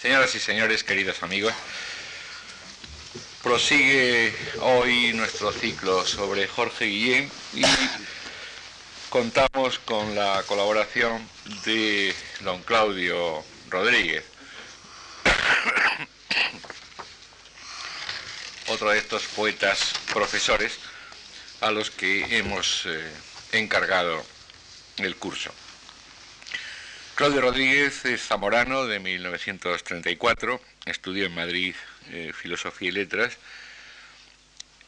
Señoras y señores, queridos amigos, prosigue hoy nuestro ciclo sobre Jorge Guillén y contamos con la colaboración de don Claudio Rodríguez, otro de estos poetas profesores a los que hemos eh, encargado el curso. Claudio Rodríguez es zamorano de 1934, estudió en Madrid eh, Filosofía y Letras.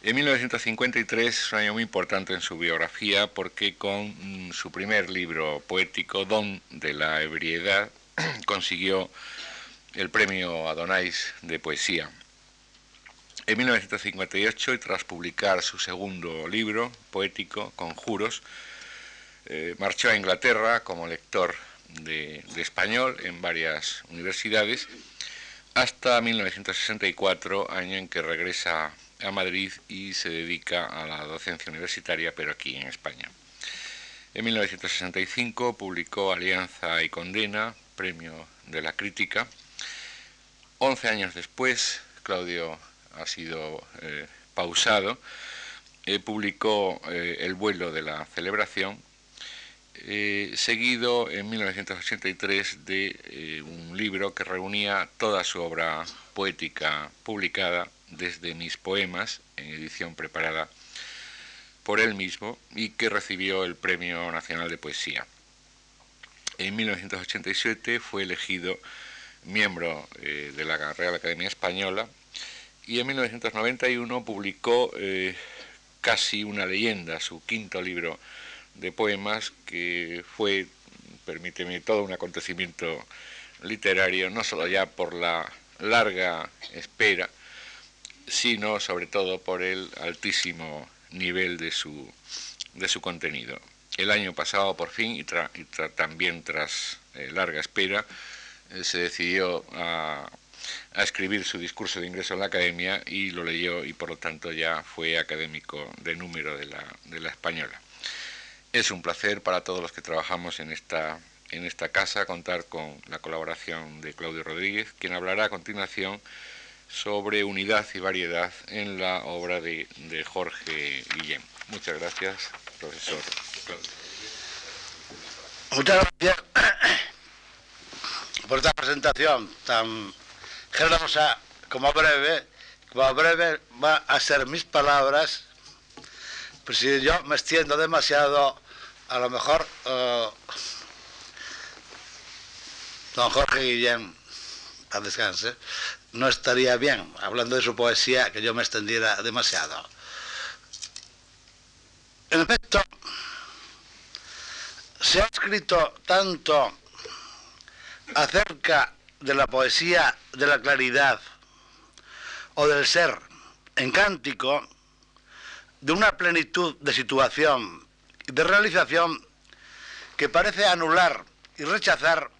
En 1953 es un año muy importante en su biografía porque con mm, su primer libro poético, Don de la Ebriedad, consiguió el premio Adonais de poesía. En 1958, y tras publicar su segundo libro poético, Conjuros, eh, marchó a Inglaterra como lector de, español en varias universidades hasta 1964, año en que regresa a Madrid y se dedica a la docencia universitaria, pero aquí en España. En 1965 publicó Alianza y Condena, premio de la crítica. Once años después, Claudio ha sido eh, pausado, eh, publicó eh, El vuelo de la celebración, eh, seguido en 1983 de eh, un libro que reunía toda su obra poética publicada desde mis poemas, en edición preparada por él mismo, y que recibió el Premio Nacional de Poesía. En 1987 fue elegido miembro eh, de la Real Academia Española y en 1991 publicó casi una leyenda, su quinto libro de poemas que fue, permíteme, todo un acontecimiento literario, no solo ya por la larga espera, sino sobre todo por el altísimo nivel de su, de su contenido. El año pasado, por fin, y, también tras eh, larga espera, eh, se decidió a, a, escribir su discurso de ingreso a la academia y lo leyó y por lo tanto ya fue académico de número de la, de la española. Es un placer para todos los que trabajamos en esta, en esta casa contar con la colaboración de Claudio Rodríguez, quien hablará a continuación sobre unidad y variedad en la obra de, Jorge Guillén. Muchas gracias, profesor. Muchas gracias por esta presentación tan generosa como breve. Como breve va a ser mis palabras pues si yo me extiendo demasiado, a lo mejor uh, don Jorge Guillén, a descanse, no estaría bien, hablando de su poesía, que yo me extendiera demasiado. En efecto, se ha escrito tanto acerca de la poesía de la claridad o del ser en cántico, de una plenitud de situación y de realización que parece anular y rechazar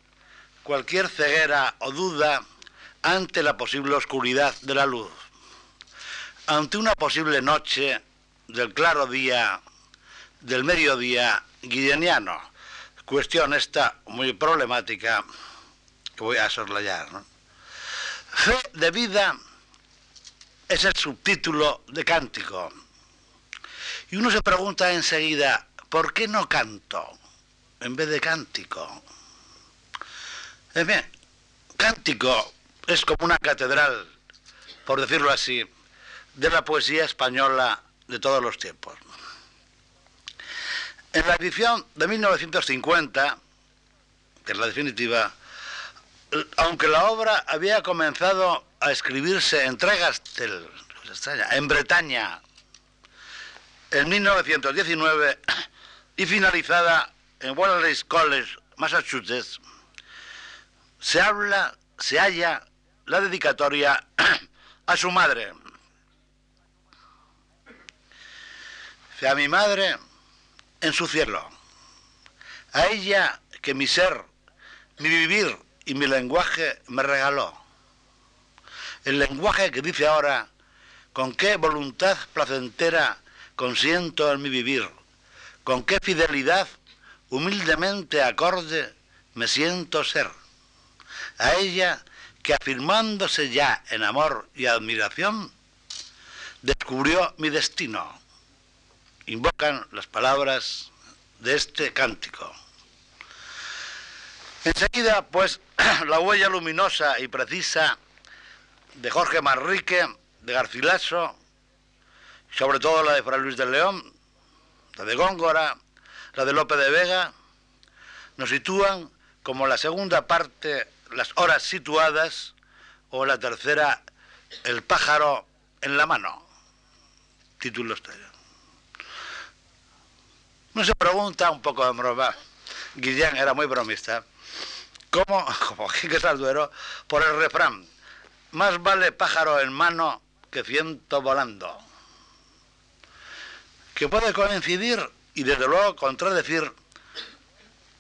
cualquier ceguera o duda ante la posible oscuridad de la luz, ante una posible noche del claro día, del mediodía guilleniano, cuestión esta muy problemática que voy a soslayar. Fe de vida es el subtítulo de Cántico y uno se pregunta enseguida, ¿por qué no canto en vez de cántico? En bien, cántico es como una catedral, por decirlo así, de la poesía española de todos los tiempos. En la edición de 1950, que es la definitiva, aunque la obra había comenzado a escribirse en Tregastel, en Bretaña, en 1919 y finalizada en Wallace College, Massachusetts, se habla, se halla la dedicatoria a su madre. A mi madre en su cielo, a ella que mi ser, mi vivir y mi lenguaje me regaló. El lenguaje que dice ahora, con qué voluntad placentera consiento en mi vivir, con qué fidelidad, humildemente acorde, me siento ser. A ella que afirmándose ya en amor y admiración, descubrió mi destino. Invocan las palabras de este cántico. Enseguida, pues, la huella luminosa y precisa de Jorge Manrique, de Garcilaso, sobre todo la de Fray Luis de León, la de Góngora, la de Lope de Vega, nos sitúan como la segunda parte, las horas situadas, o la tercera, el pájaro en la mano. Título estrella. No se pregunta un poco de broma. Guillén era muy bromista. ¿Cómo, como Quique Salduero, por el refrán, más vale pájaro en mano que ciento volando? Que puede coincidir y desde luego contradecir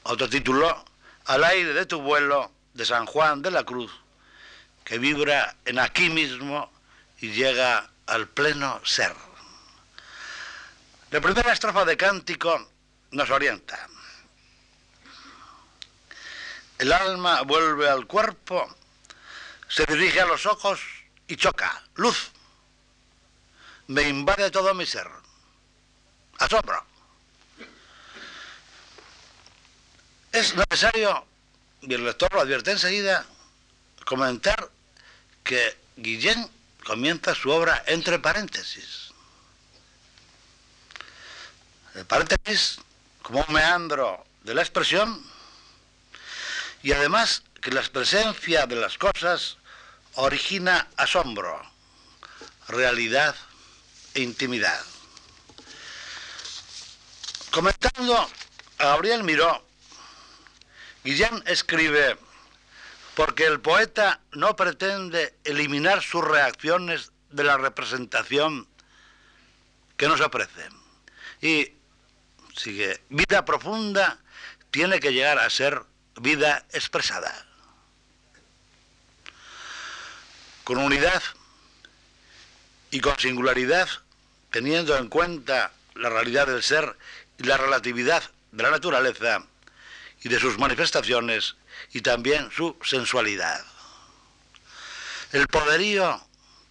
otro título, Al aire de tu vuelo de San Juan de la Cruz, que vibra en aquí mismo y llega al pleno ser. La primera estrofa de cántico nos orienta. El alma vuelve al cuerpo, se dirige a los ojos y choca. Luz. Me invade todo mi ser. Asombro. Es necesario, y el lector lo advierte enseguida, comentar que Guillén comienza su obra entre paréntesis. El paréntesis como un meandro de la expresión y además que la presencia de las cosas origina asombro, realidad e intimidad. Comentando a Gabriel Miró, Guillén escribe, porque el poeta no pretende eliminar sus reacciones de la representación que nos ofrece. Y sigue, vida profunda tiene que llegar a ser vida expresada. Con unidad y con singularidad, teniendo en cuenta la realidad del ser y la relatividad de la naturaleza y de sus manifestaciones y también su sensualidad. El poderío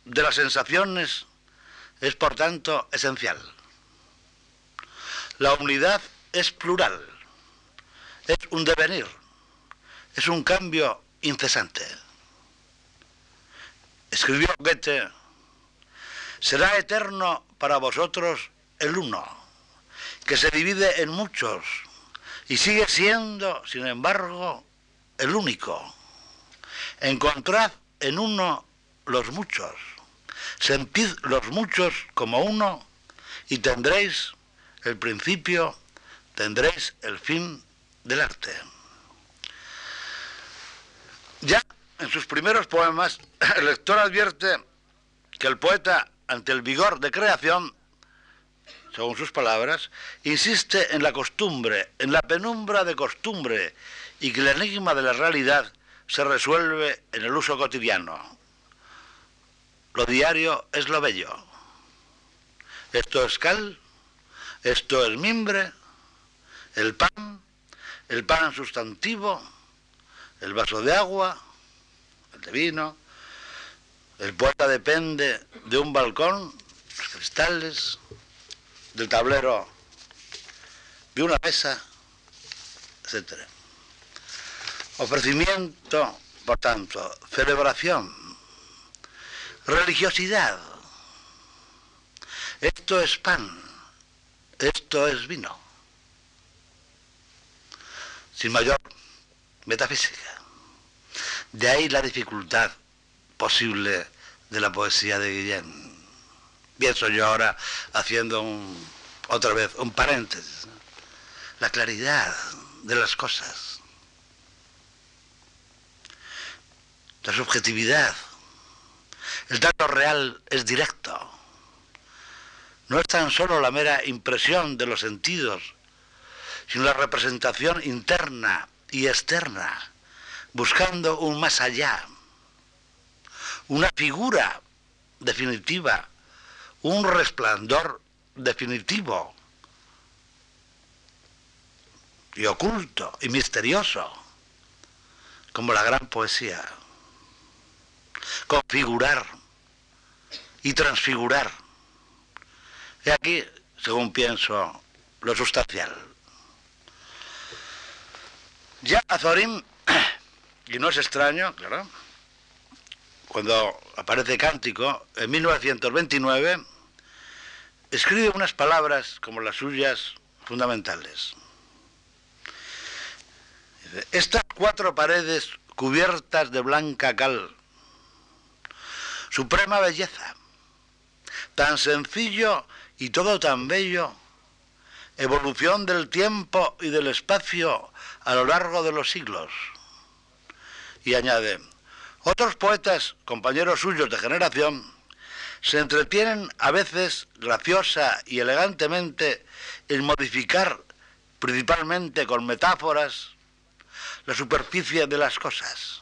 de las sensaciones es por tanto esencial. La unidad es plural, es un devenir, es un cambio incesante. Escribió Goethe, será eterno para vosotros el uno, que se divide en muchos y sigue siendo, sin embargo, el único. Encontrad en uno los muchos, sentid los muchos como uno y tendréis el principio, tendréis el fin del arte. Ya en sus primeros poemas, el lector advierte que el poeta, ante el vigor de creación, según sus palabras, insiste en la costumbre, en la penumbra de costumbre, y que el enigma de la realidad se resuelve en el uso cotidiano. Lo diario es lo bello. Esto es cal, esto es mimbre, el pan, el pan sustantivo, el vaso de agua, el de vino. El poeta depende de un balcón, los cristales, del tablero, de una mesa, etc. Ofrecimiento, por tanto, celebración, religiosidad. Esto es pan, esto es vino. Sin mayor metafísica. De ahí la dificultad posible de la poesía de Guillén. Pienso yo ahora haciendo un, otra vez un paréntesis. La claridad de las cosas. La subjetividad. El dato real es directo no es tan solo la mera impresión de los sentidos, sino la representación interna y externa, buscando un más allá, una figura definitiva, un resplandor definitivo y oculto y misterioso, como la gran poesía. configurar y transfigurar. Y aquí, según pienso, lo sustancial. Ya Azorín, y no es extraño, claro, cuando aparece Cántico, en 1929, escribe unas palabras como las suyas fundamentales. Estas cuatro paredes cubiertas de blanca cal, suprema belleza, tan sencillo y todo tan bello, evolución del tiempo y del espacio a lo largo de los siglos. Y añade, otros poetas, compañeros suyos de generación, se entretienen a veces graciosa y elegantemente en modificar, principalmente con metáforas, la superficie de las cosas.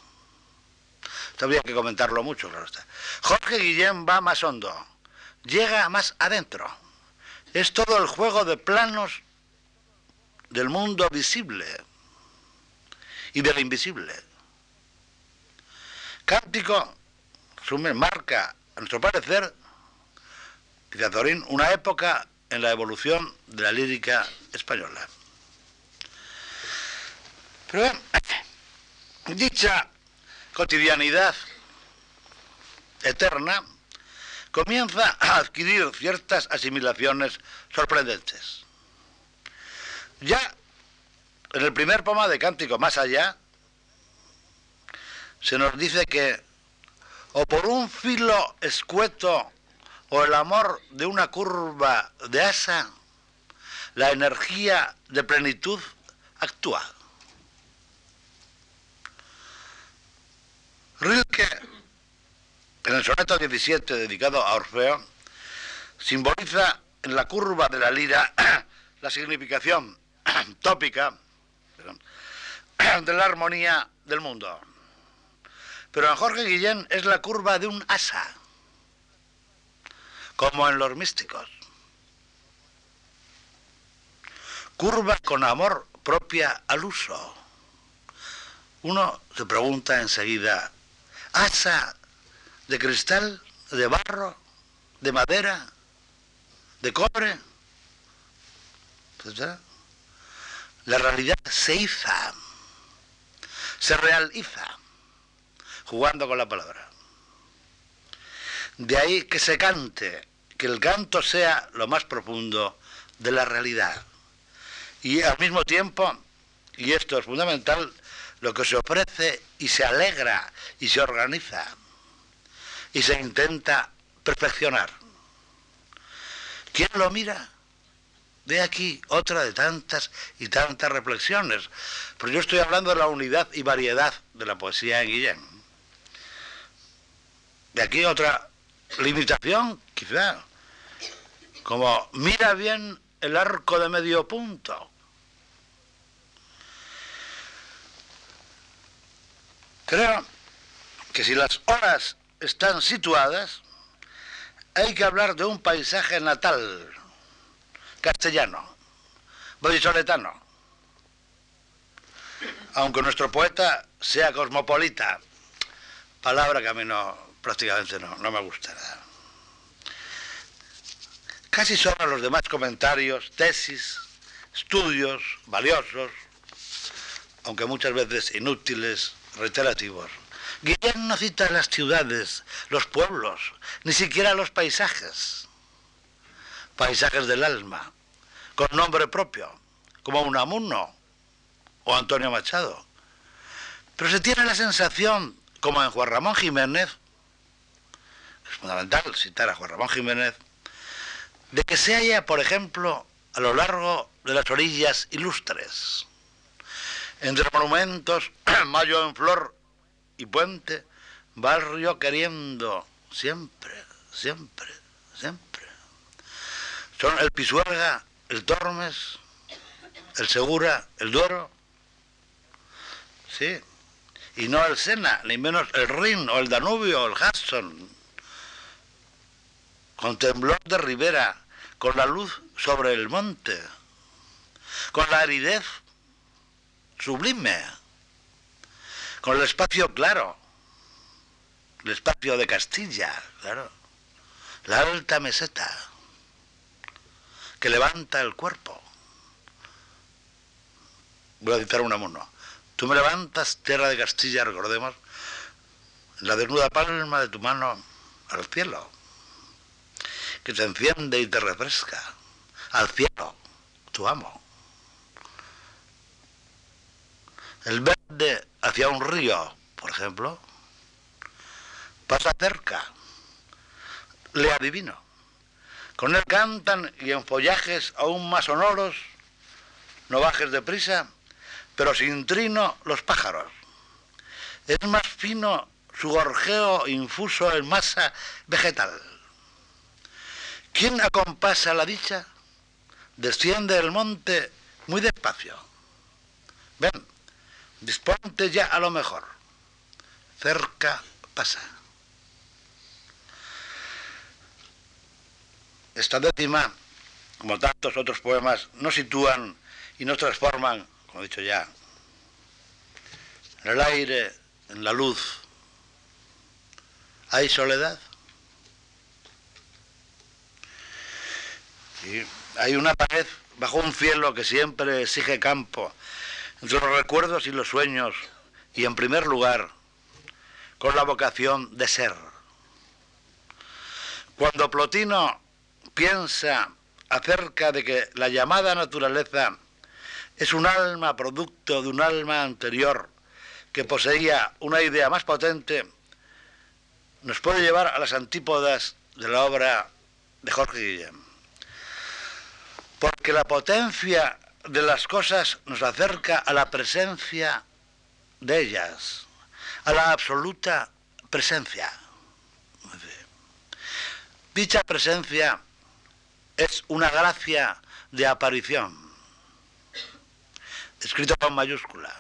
Habría que comentarlo mucho, claro está. Jorge Guillén va más hondo, llega más adentro. Es todo el juego de planos del mundo visible y del invisible. Cántico marca, a nuestro parecer, dice Azorín, una época en la evolución de la lírica española. Pero bien, dicha cotidianidad eterna comienza a adquirir ciertas asimilaciones sorprendentes. Ya en el primer poema de Cántico Más Allá, se nos dice que o por un filo escueto o el amor de una curva de asa, la energía de plenitud actúa. Rilke, en el soneto 17 dedicado a Orfeo, simboliza en la curva de la lira la significación tópica de la armonía del mundo. Pero en Jorge Guillén es la curva de un asa, como en los místicos. Curva con amor propia al uso. Uno se pregunta enseguida, ¿asa de cristal, de barro, de madera, de cobre? La realidad se iza, se realiza jugando con la palabra. De ahí que se cante, que el canto sea lo más profundo de la realidad. Y al mismo tiempo, y esto es fundamental, lo que se ofrece y se alegra y se organiza y se intenta perfeccionar. ¿Quién lo mira? De aquí otra de tantas y tantas reflexiones. Pero yo estoy hablando de la unidad y variedad de la poesía en Guillén. De aquí otra limitación, quizá, como mira bien el arco de medio punto. Creo que si las horas están situadas, hay que hablar de un paisaje natal, castellano, vallisoletano. Aunque nuestro poeta sea cosmopolita, palabra que a mí no, prácticamente no, no me gusta nada. Casi sobran los demás comentarios, tesis, estudios valiosos, aunque muchas veces inútiles, reiterativos. Guillén no cita las ciudades, los pueblos, ni siquiera los paisajes. Paisajes del alma, con nombre propio, como Unamuno o Antonio Machado. Pero se tiene la sensación, como en Juan Ramón Jiménez, es fundamental citar a Juan Ramón Jiménez, de que se halla, por ejemplo, a lo largo de las orillas ilustres, entre monumentos, Mayo en Flor y Puente, barrio queriendo siempre, siempre, siempre. Son el Pisuerga, el Tormes, el Segura, el Duero, sí, y no el Sena, ni menos el Rin o el Danubio o el Hudson, con temblor de ribera, con la luz sobre el monte, con la aridez sublime, con el espacio claro el espacio de Castilla, claro, la alta meseta, que levanta el cuerpo. Voy a citar un amuno. Tú me levantas, tierra de Castilla, recordemos, la desnuda palma de tu mano al cielo, que te enciende y te refresca, al cielo, tu amo. El verde hacia un río, por ejemplo, pasa cerca, le adivino. Con él cantan y en follajes aún más sonoros, no bajes de prisa, pero sin trino los pájaros. Es más fino su gorjeo infuso en masa vegetal. ¿Quién acompasa la dicha? Desciende el monte muy despacio. Ven, disponte ya a lo mejor. Cerca pasa. Esta décima, como tantos otros poemas, nos sitúan y nos transforman, como he dicho ya, en el aire, en la luz. ¿Hay soledad? Hay una pared bajo un cielo que siempre exige campo entre los recuerdos y los sueños y en primer lugar con la vocación de ser. Cuando Plotino piensa acerca de que la llamada naturaleza es un alma producto de un alma anterior que poseía una idea más potente, nos puede llevar a las antípodas de la obra de Jorge Guillem. Porque la potencia de las cosas nos acerca a la presencia de ellas, a la absoluta presencia. Dicha presencia es una gracia de aparición, escrito con mayúscula,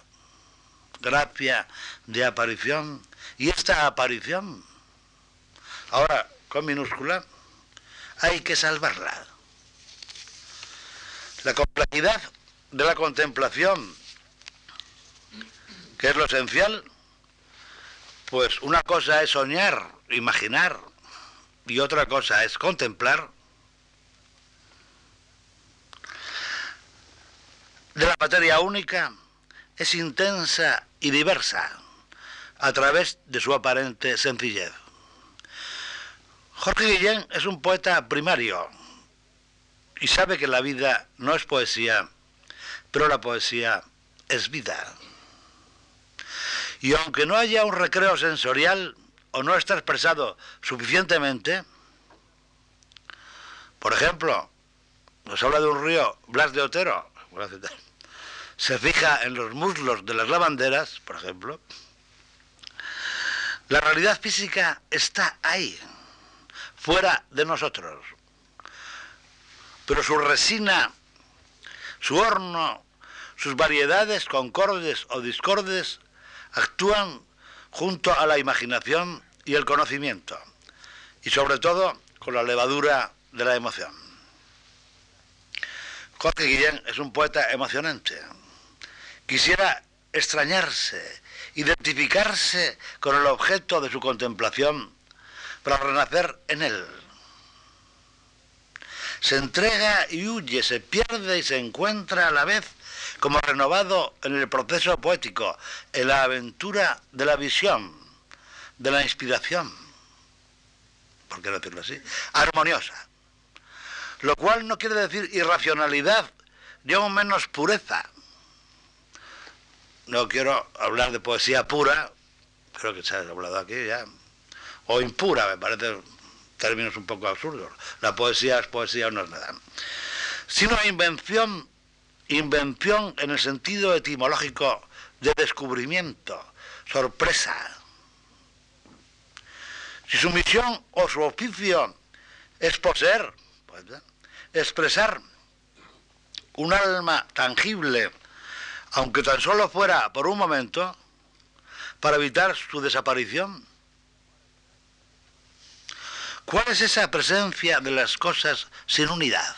gracia de aparición, y esta aparición, ahora con minúscula, hay que salvarla. La complejidad de la contemplación, que es lo esencial, pues una cosa es soñar, imaginar, y otra cosa es contemplar, de la materia única es intensa y diversa a través de su aparente sencillez. Jorge Guillén es un poeta primario y sabe que la vida no es poesía, pero la poesía es vida. Y aunque no haya un recreo sensorial o no está expresado suficientemente, por ejemplo, nos habla de un río, Blas de Otero, se fija en los muslos de las lavanderas, por ejemplo, la realidad física está ahí, fuera de nosotros. Pero su resina, su horno, sus variedades concordes o discordes actúan junto a la imaginación y el conocimiento, y sobre todo con la levadura de la emoción. Jorge Guillén es un poeta emocionante quisiera extrañarse, identificarse con el objeto de su contemplación para renacer en él. Se entrega y huye, se pierde y se encuentra a la vez como renovado en el proceso poético, en la aventura de la visión, de la inspiración, ¿por qué decirlo así? Armoniosa. Lo cual no quiere decir irracionalidad, ni aún menos pureza, no quiero hablar de poesía pura, creo que se ha hablado aquí ya, o impura, me parece términos un poco absurdos. La poesía es poesía o no es nada. Sino invención, invención en el sentido etimológico de descubrimiento, sorpresa. Si su misión o su oficio es poseer, pues, expresar un alma tangible, aunque tan solo fuera por un momento, para evitar su desaparición? ¿Cuál es esa presencia de las cosas sin unidad?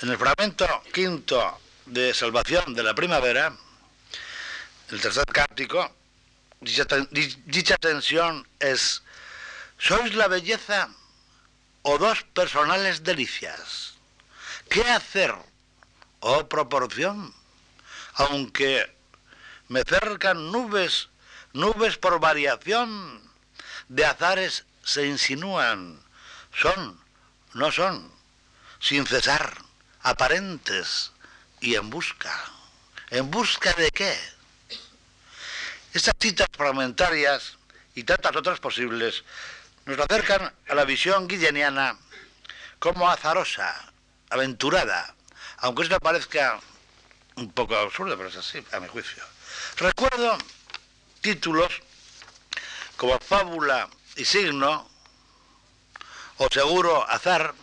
En el fragmento quinto de Salvación de la Primavera, el tercer cántico, dicha, tensión es, ¿sois la belleza o dos personales delicias? ¿Qué hacer? ¿O proporción? Aunque me cercan nubes, nubes por variación, de azares se insinúan, son, no son, sin cesar, aparentes y en busca. ¿En busca de qué? Estas citas fragmentarias y tantas otras posibles nos acercan a la visión guilleniana como azarosa, aventurada, aunque esto parezca un poco absurdo, pero es así, a mi juicio. Recuerdo títulos como Fábula y Signo, o Seguro Azar,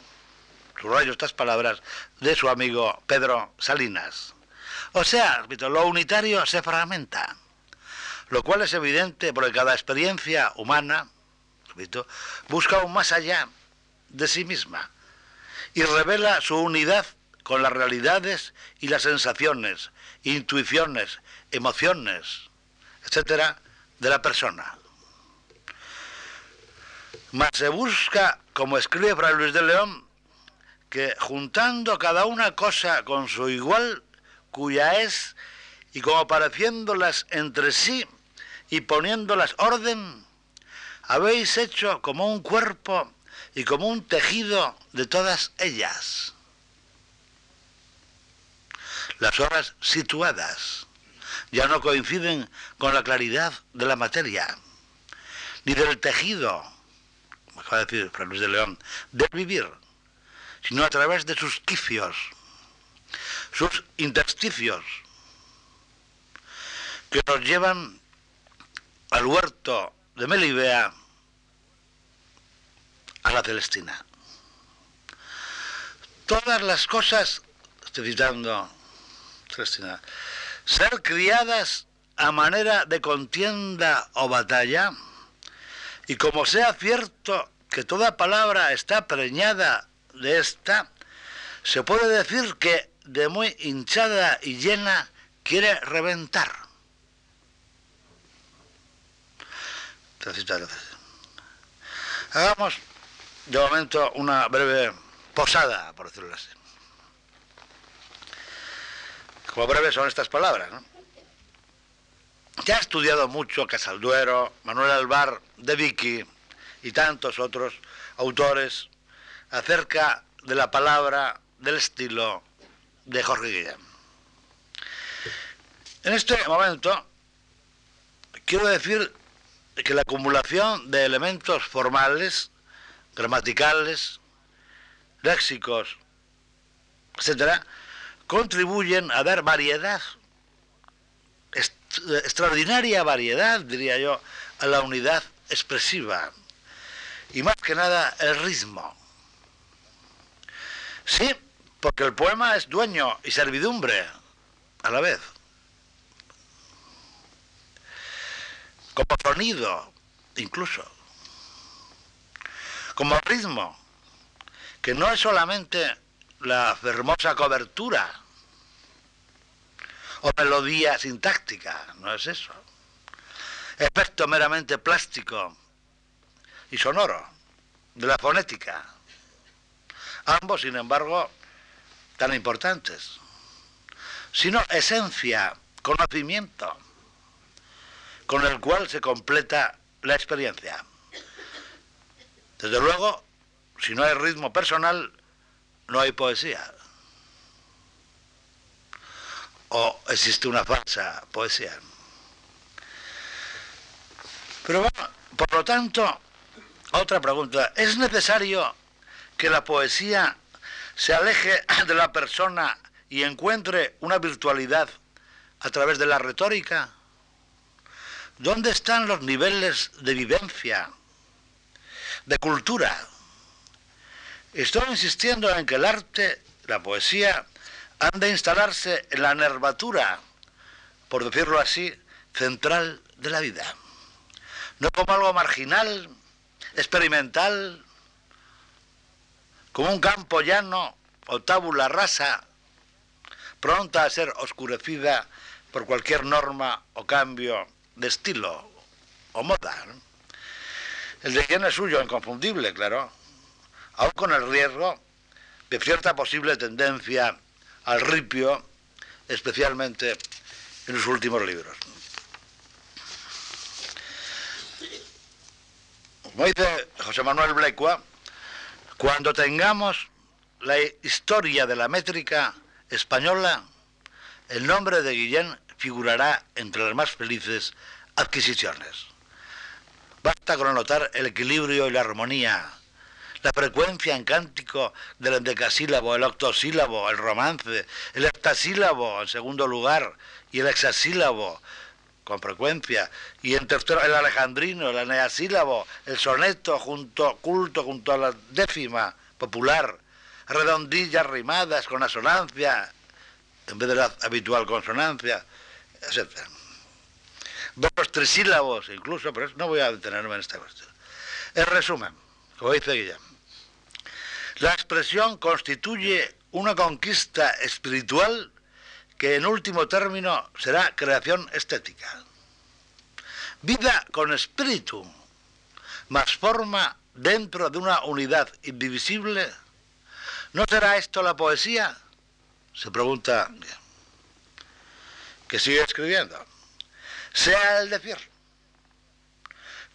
subrayo estas palabras, de su amigo Pedro Salinas. O sea, lo unitario se fragmenta lo cual es evidente porque cada experiencia humana busca aún más allá de sí misma y revela su unidad con las realidades y las sensaciones, intuiciones, emociones, etcétera, de la persona. Mas se busca, como escribe Fray Luis de León, que juntando cada una cosa con su igual, cuya es, y como pareciéndolas entre sí, y poniéndolas orden, habéis hecho como un cuerpo y como un tejido de todas ellas. Las horas situadas ya no coinciden con la claridad de la materia, ni del tejido, acaba de decir Fray Luis de León, del vivir, sino a través de sus quicios, sus intersticios, que nos llevan al huerto de Melibea, a la Celestina. Todas las cosas, estoy citando Celestina, ser criadas a manera de contienda o batalla, y como sea cierto que toda palabra está preñada de esta, se puede decir que de muy hinchada y llena quiere reventar. Hagamos de momento una breve posada, por decirlo así. Como breves son estas palabras, ¿no? Ya ha estudiado mucho Casalduero, Manuel Alvar, De Vicky y tantos otros autores acerca de la palabra, del estilo de Jorge Guillén. En este momento quiero decir que la acumulación de elementos formales, gramaticales, léxicos, etcétera, contribuyen a dar variedad, extraordinaria variedad, diría yo, a la unidad expresiva. Y más que nada el ritmo. Sí, porque el poema es dueño y servidumbre a la vez. como sonido incluso, como ritmo, que no es solamente la hermosa cobertura o melodía sintáctica, no es eso. Efecto meramente plástico y sonoro de la fonética. Ambos, sin embargo, tan importantes. Sino esencia, conocimiento con el cual se completa la experiencia. Desde luego, si no hay ritmo personal, no hay poesía. O existe una falsa poesía. Pero bueno, por lo tanto, otra pregunta. ¿Es necesario que la poesía se aleje de la persona y encuentre una virtualidad a través de la retórica? ¿Dónde están los niveles de vivencia, de cultura? Estoy insistiendo en que el arte, la poesía, han de instalarse en la nervatura, por decirlo así, central de la vida. No como algo marginal, experimental, como un campo llano o tábula rasa, pronta a ser oscurecida por cualquier norma o cambio de estilo o moda. El de es suyo, inconfundible, claro, aún con el riesgo de cierta posible tendencia al ripio, especialmente en sus últimos libros. Como dice José Manuel Blecua, cuando tengamos la historia de la métrica española, el nombre de Guillén figurará entre las más felices adquisiciones. Basta con anotar el equilibrio y la armonía, la frecuencia en cántico del endecasílabo, el octosílabo, el romance, el heptasílabo en segundo lugar y el hexasílabo con frecuencia, y en tercero el alejandrino, el eneasílabo, el soneto junto, culto junto a la décima popular, redondillas rimadas con asonancia en vez de la habitual consonancia, etc. Dos trisílabos incluso, pero no voy a detenerme en esta cuestión. En resumen, como dice Guillem, la expresión constituye una conquista espiritual que en último término será creación estética. Vida con espíritu, más forma dentro de una unidad indivisible. ¿No será esto la poesía? Se pregunta que sigue escribiendo. Sea el decir.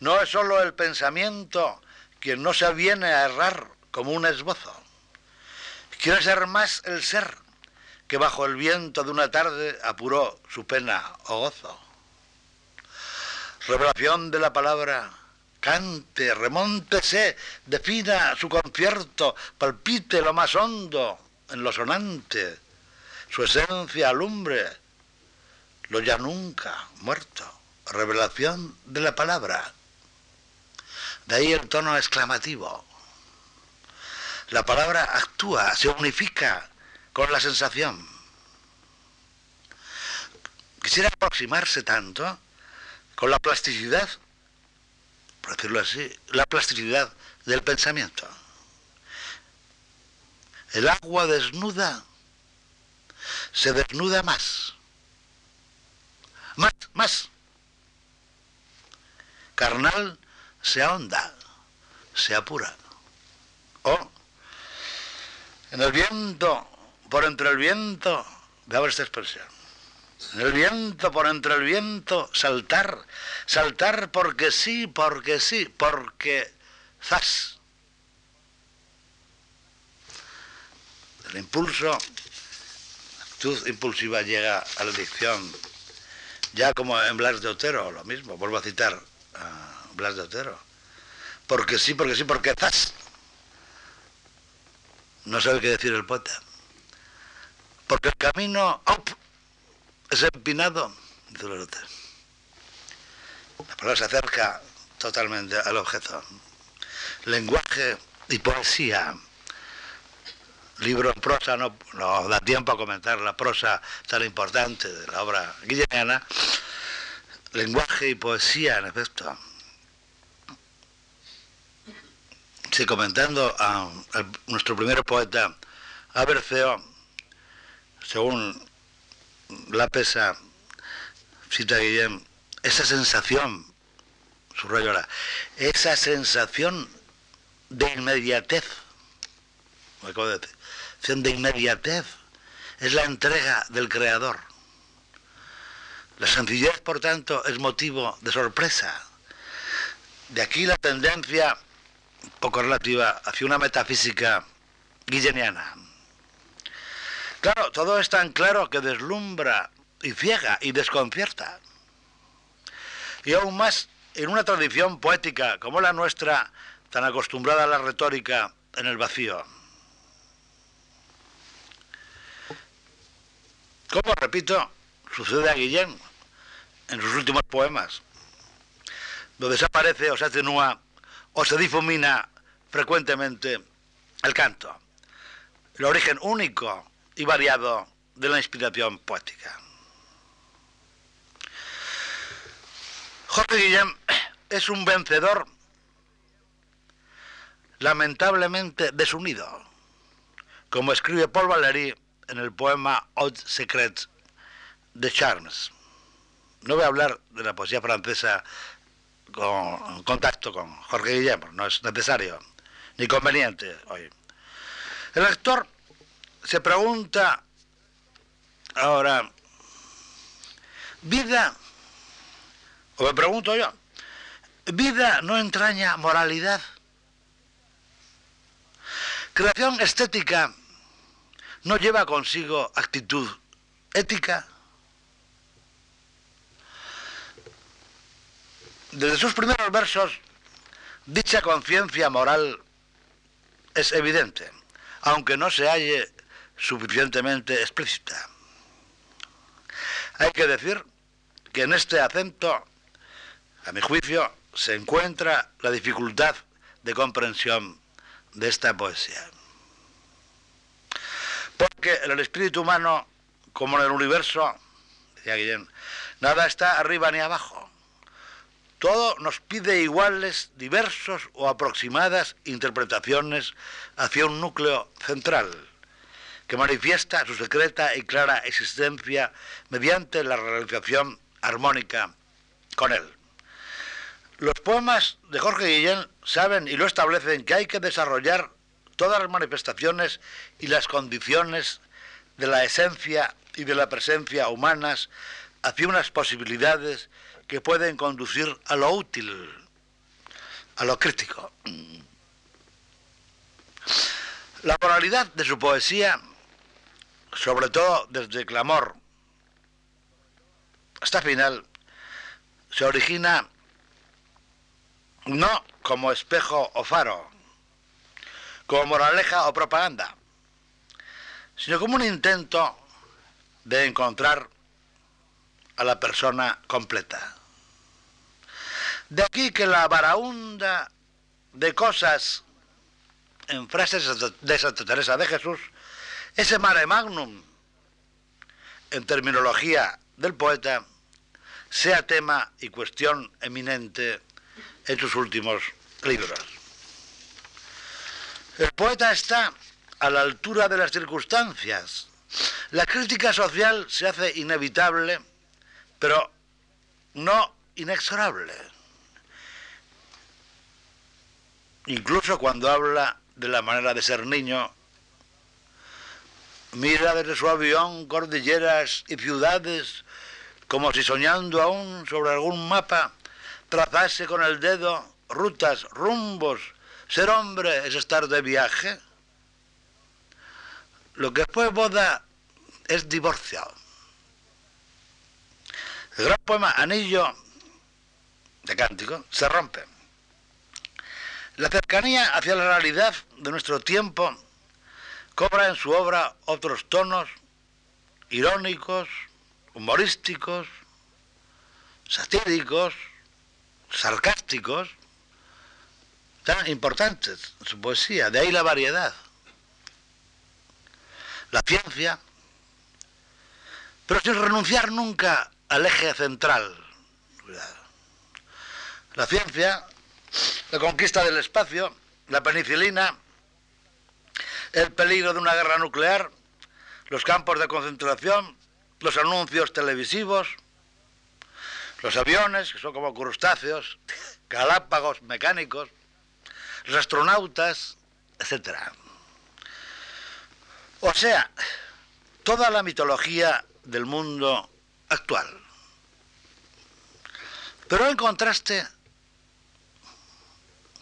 No es sólo el pensamiento quien no se aviene a errar como un esbozo. Quiere ser más el ser que bajo el viento de una tarde apuró su pena o gozo. Revelación de la palabra, cante, remóntese, defina su concierto, palpite lo más hondo en lo sonante, su esencia alumbre, lo ya nunca muerto. Revelación de la palabra. De ahí el tono exclamativo. La palabra actúa, se unifica con la sensación. Quisiera aproximarse tanto con la plasticidad, por decirlo así, la plasticidad del pensamiento. El agua desnuda se desnuda más. Más, más. Carnal se ahonda, se apura. En el viento por entre el viento, veamos esta expresión. En el viento, por entre el viento, saltar, saltar porque sí, porque sí, porque zas. El impulso, la actitud impulsiva llega a la dicción, ya como en Blas de Otero, lo mismo, vuelvo a citar a Blas de Otero. Porque sí, porque sí, porque zas. No sabe qué decir el poeta. Porque el camino es empinado, La palabra se acerca totalmente al objeto. Lenguaje y poesía. Libro en prosa, no, no da tiempo a comentar la prosa tan importante de la obra guilleniana. Lenguaje y poesía, en efecto. Sí, comentando a, nuestro primer poeta, a Berceo, según la pesa, cita Guillem, esa sensación, subrayo ahora, esa sensación de inmediatez, me acabo de decir, de inmediatez, es la entrega del creador. La sencillez, por tanto, es motivo de sorpresa. De aquí la tendencia poco relativa hacia una metafísica guilleniana. Claro, todo es tan claro que deslumbra y ciega y desconcierta. Y aún más en una tradición poética como la nuestra, tan acostumbrada a la retórica en el vacío. Como, repito, sucede a Guillén en sus últimos poemas, donde desaparece o se atenúa o se difumina frecuentemente el canto. El origen único y variado de la inspiración poética. Jorge Guillem es un vencedor lamentablemente desunido, como escribe Paul Valéry en el poema Haute Secret de Charmes. No voy a hablar de la poesía francesa con contacto con Jorge Guillermo, no es necesario ni conveniente hoy. El lector se pregunta ahora, vida, o me pregunto yo, vida no entraña moralidad. Creación estética no lleva consigo actitud ética. Desde sus primeros versos, dicha conciencia moral es evidente, aunque no se halle suficientemente explícita. Hay que decir que en este acento, a mi juicio, se encuentra la dificultad de comprensión de esta poesía. Porque en el espíritu humano, como en el universo, decía Guillén, nada está arriba ni abajo. Todo nos pide iguales, diversos o aproximadas interpretaciones hacia un núcleo central que manifiesta su secreta y clara existencia mediante la realización armónica con él. Los poemas de Jorge Guillén saben y lo establecen que hay que desarrollar todas las manifestaciones y las condiciones de la esencia y de la presencia humanas hacia unas posibilidades que pueden conducir a lo útil, a lo crítico. La moralidad de su poesía, sobre todo desde Clamor hasta final, se origina no como espejo o faro, como moraleja o propaganda, sino como un intento de encontrar a la persona completa. De aquí que la varaunda de cosas en frases de Santa Teresa de Jesús, ese mare magnum, en terminología del poeta, sea tema y cuestión eminente en sus últimos libros. El poeta está a la altura de las circunstancias. La crítica social se hace inevitable, pero no inexorable. Incluso cuando habla de la manera de ser niño, mira desde su avión cordilleras y ciudades como si soñando aún sobre algún mapa trazase con el dedo rutas, rumbos. Ser hombre es estar de viaje. Lo que fue boda es divorcio. El gran poema Anillo de Cántico se rompe. La cercanía hacia la realidad de nuestro tiempo cobra en su obra otros tonos irónicos, humorísticos, satíricos, sarcásticos, tan importantes en su poesía, de ahí la variedad. La ciencia, pero sin renunciar nunca al eje central. La ciencia, la conquista del espacio, la penicilina, el peligro de una guerra nuclear, los campos de concentración, los anuncios televisivos, los aviones, que son como crustáceos, galápagos mecánicos, los astronautas, etc. O sea, toda la mitología del mundo actual. Pero en contraste,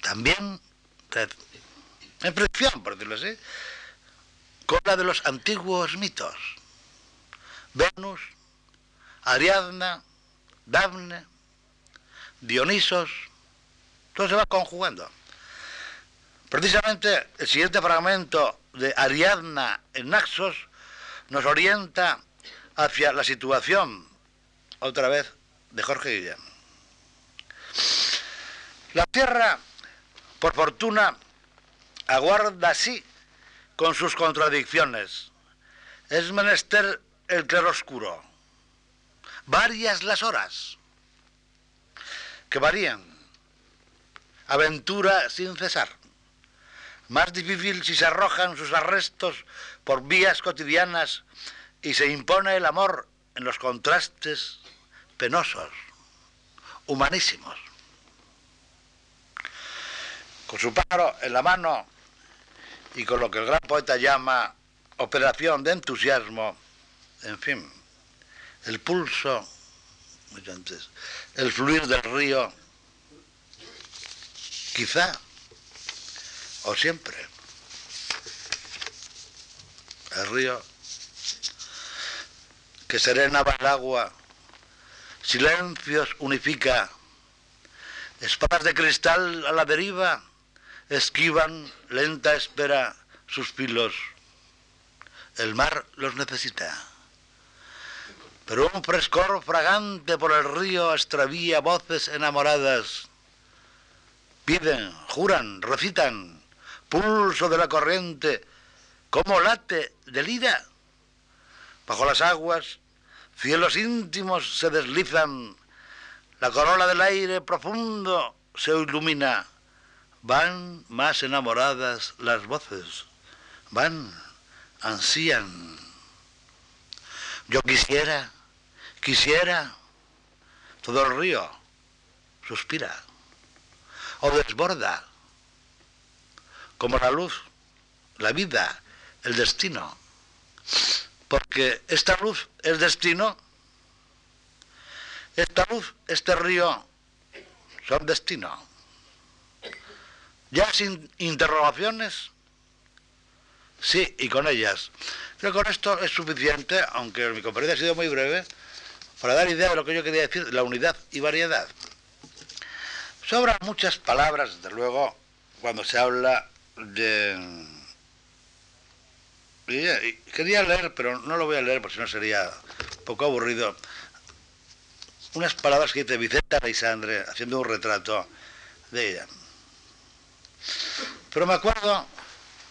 también, en fricción, por decirlo así, con la de los antiguos mitos. Venus, Ariadna, Dafne, Dionisos, todo se va conjugando. Precisamente el siguiente fragmento de Ariadna en Naxos nos orienta hacia la situación, otra vez, de Jorge Guillén. La tierra, por fortuna, aguarda así con sus contradicciones. Es menester el claroscuro varias las horas, que varían. Aventura sin cesar. Más difícil si se arrojan sus arrestos por vías cotidianas y se impone el amor en los contrastes penosos, humanísimos. Con su pájaro en la mano y con lo que el gran poeta llama operación de entusiasmo, en fin, el pulso, el fluir del río, quizá, o siempre, el río que serenaba el agua, silencios unifica, espadas de cristal a la deriva, esquivan lenta espera sus filos. El mar los necesita. Pero un frescor fragante por el río extravía voces enamoradas. Piden, juran, recitan, pulso de la corriente, como late del ira. Bajo las aguas, cielos íntimos se deslizan, la corola del aire profundo se ilumina Van más enamoradas las voces, van, ansían. Yo quisiera, quisiera, todo el río suspira o desborda, como la luz, la vida, el destino. Porque esta luz es destino, esta luz, este río, son destino. Ya sin interrogaciones, sí, y con ellas. Creo que con esto es suficiente, aunque mi conferencia ha sido muy breve, para dar idea de lo que yo quería decir, la unidad y variedad. Sobran muchas palabras, desde luego, cuando se habla de... quería leer, pero no lo voy a leer porque si no sería un poco aburrido. Unas palabras que dice Vicente Alexandre haciendo un retrato de ella. Pero me acuerdo,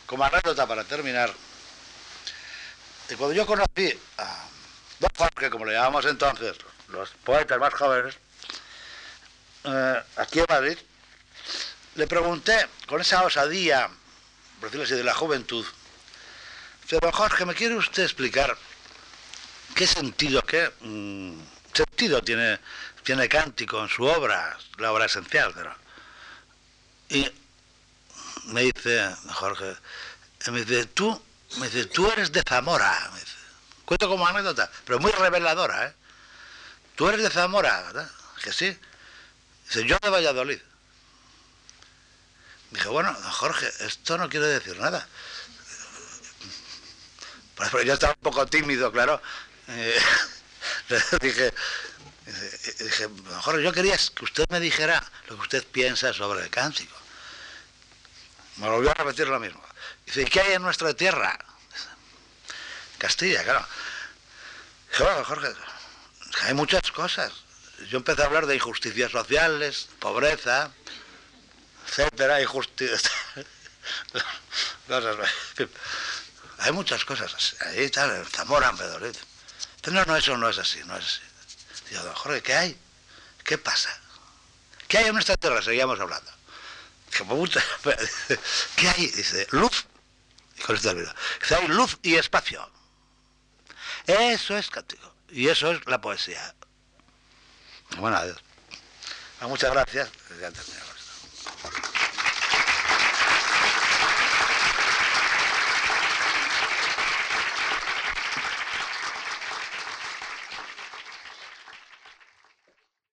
como anécdota para terminar, de cuando yo conocí a Don Jorge, como le llamamos entonces, los poetas más jóvenes, eh, aquí en Madrid, le pregunté con esa osadía, por decirlo así, de la juventud, Don Jorge, ¿me quiere usted explicar qué sentido, qué mm, sentido tiene, tiene Cántico en su obra, la obra esencial? Pero, y me dice Jorge, me dice, tú, me dice, tú eres de Zamora. Me dice. Cuento como anécdota, pero muy reveladora, ¿eh? Tú eres de Zamora, ¿verdad? Que sí. Dice, yo de Valladolid. Dije, bueno, Jorge, esto no quiere decir nada. Pero yo estaba un poco tímido, claro. Eh, dije, dije, Jorge, yo quería que usted me dijera lo que usted piensa sobre el cántico. Me volvió a repetir lo mismo. Dice, ¿qué hay en nuestra tierra? Castilla, claro. Jorge, hay muchas cosas. Yo empecé a hablar de injusticias sociales, pobreza, etcétera, injusticia. hay muchas cosas. Ahí está, en Zamora, en Pedolito. No, no, eso no es así, no es así. Digo, Jorge, ¿qué hay? ¿Qué pasa? ¿Qué hay en nuestra tierra? Seguíamos hablando. ¿qué hay? Dice, luz. Esto Dice, hay luz y espacio. Eso es cántico. Y eso es la poesía. Bueno, adiós. Muchas gracias. Ya.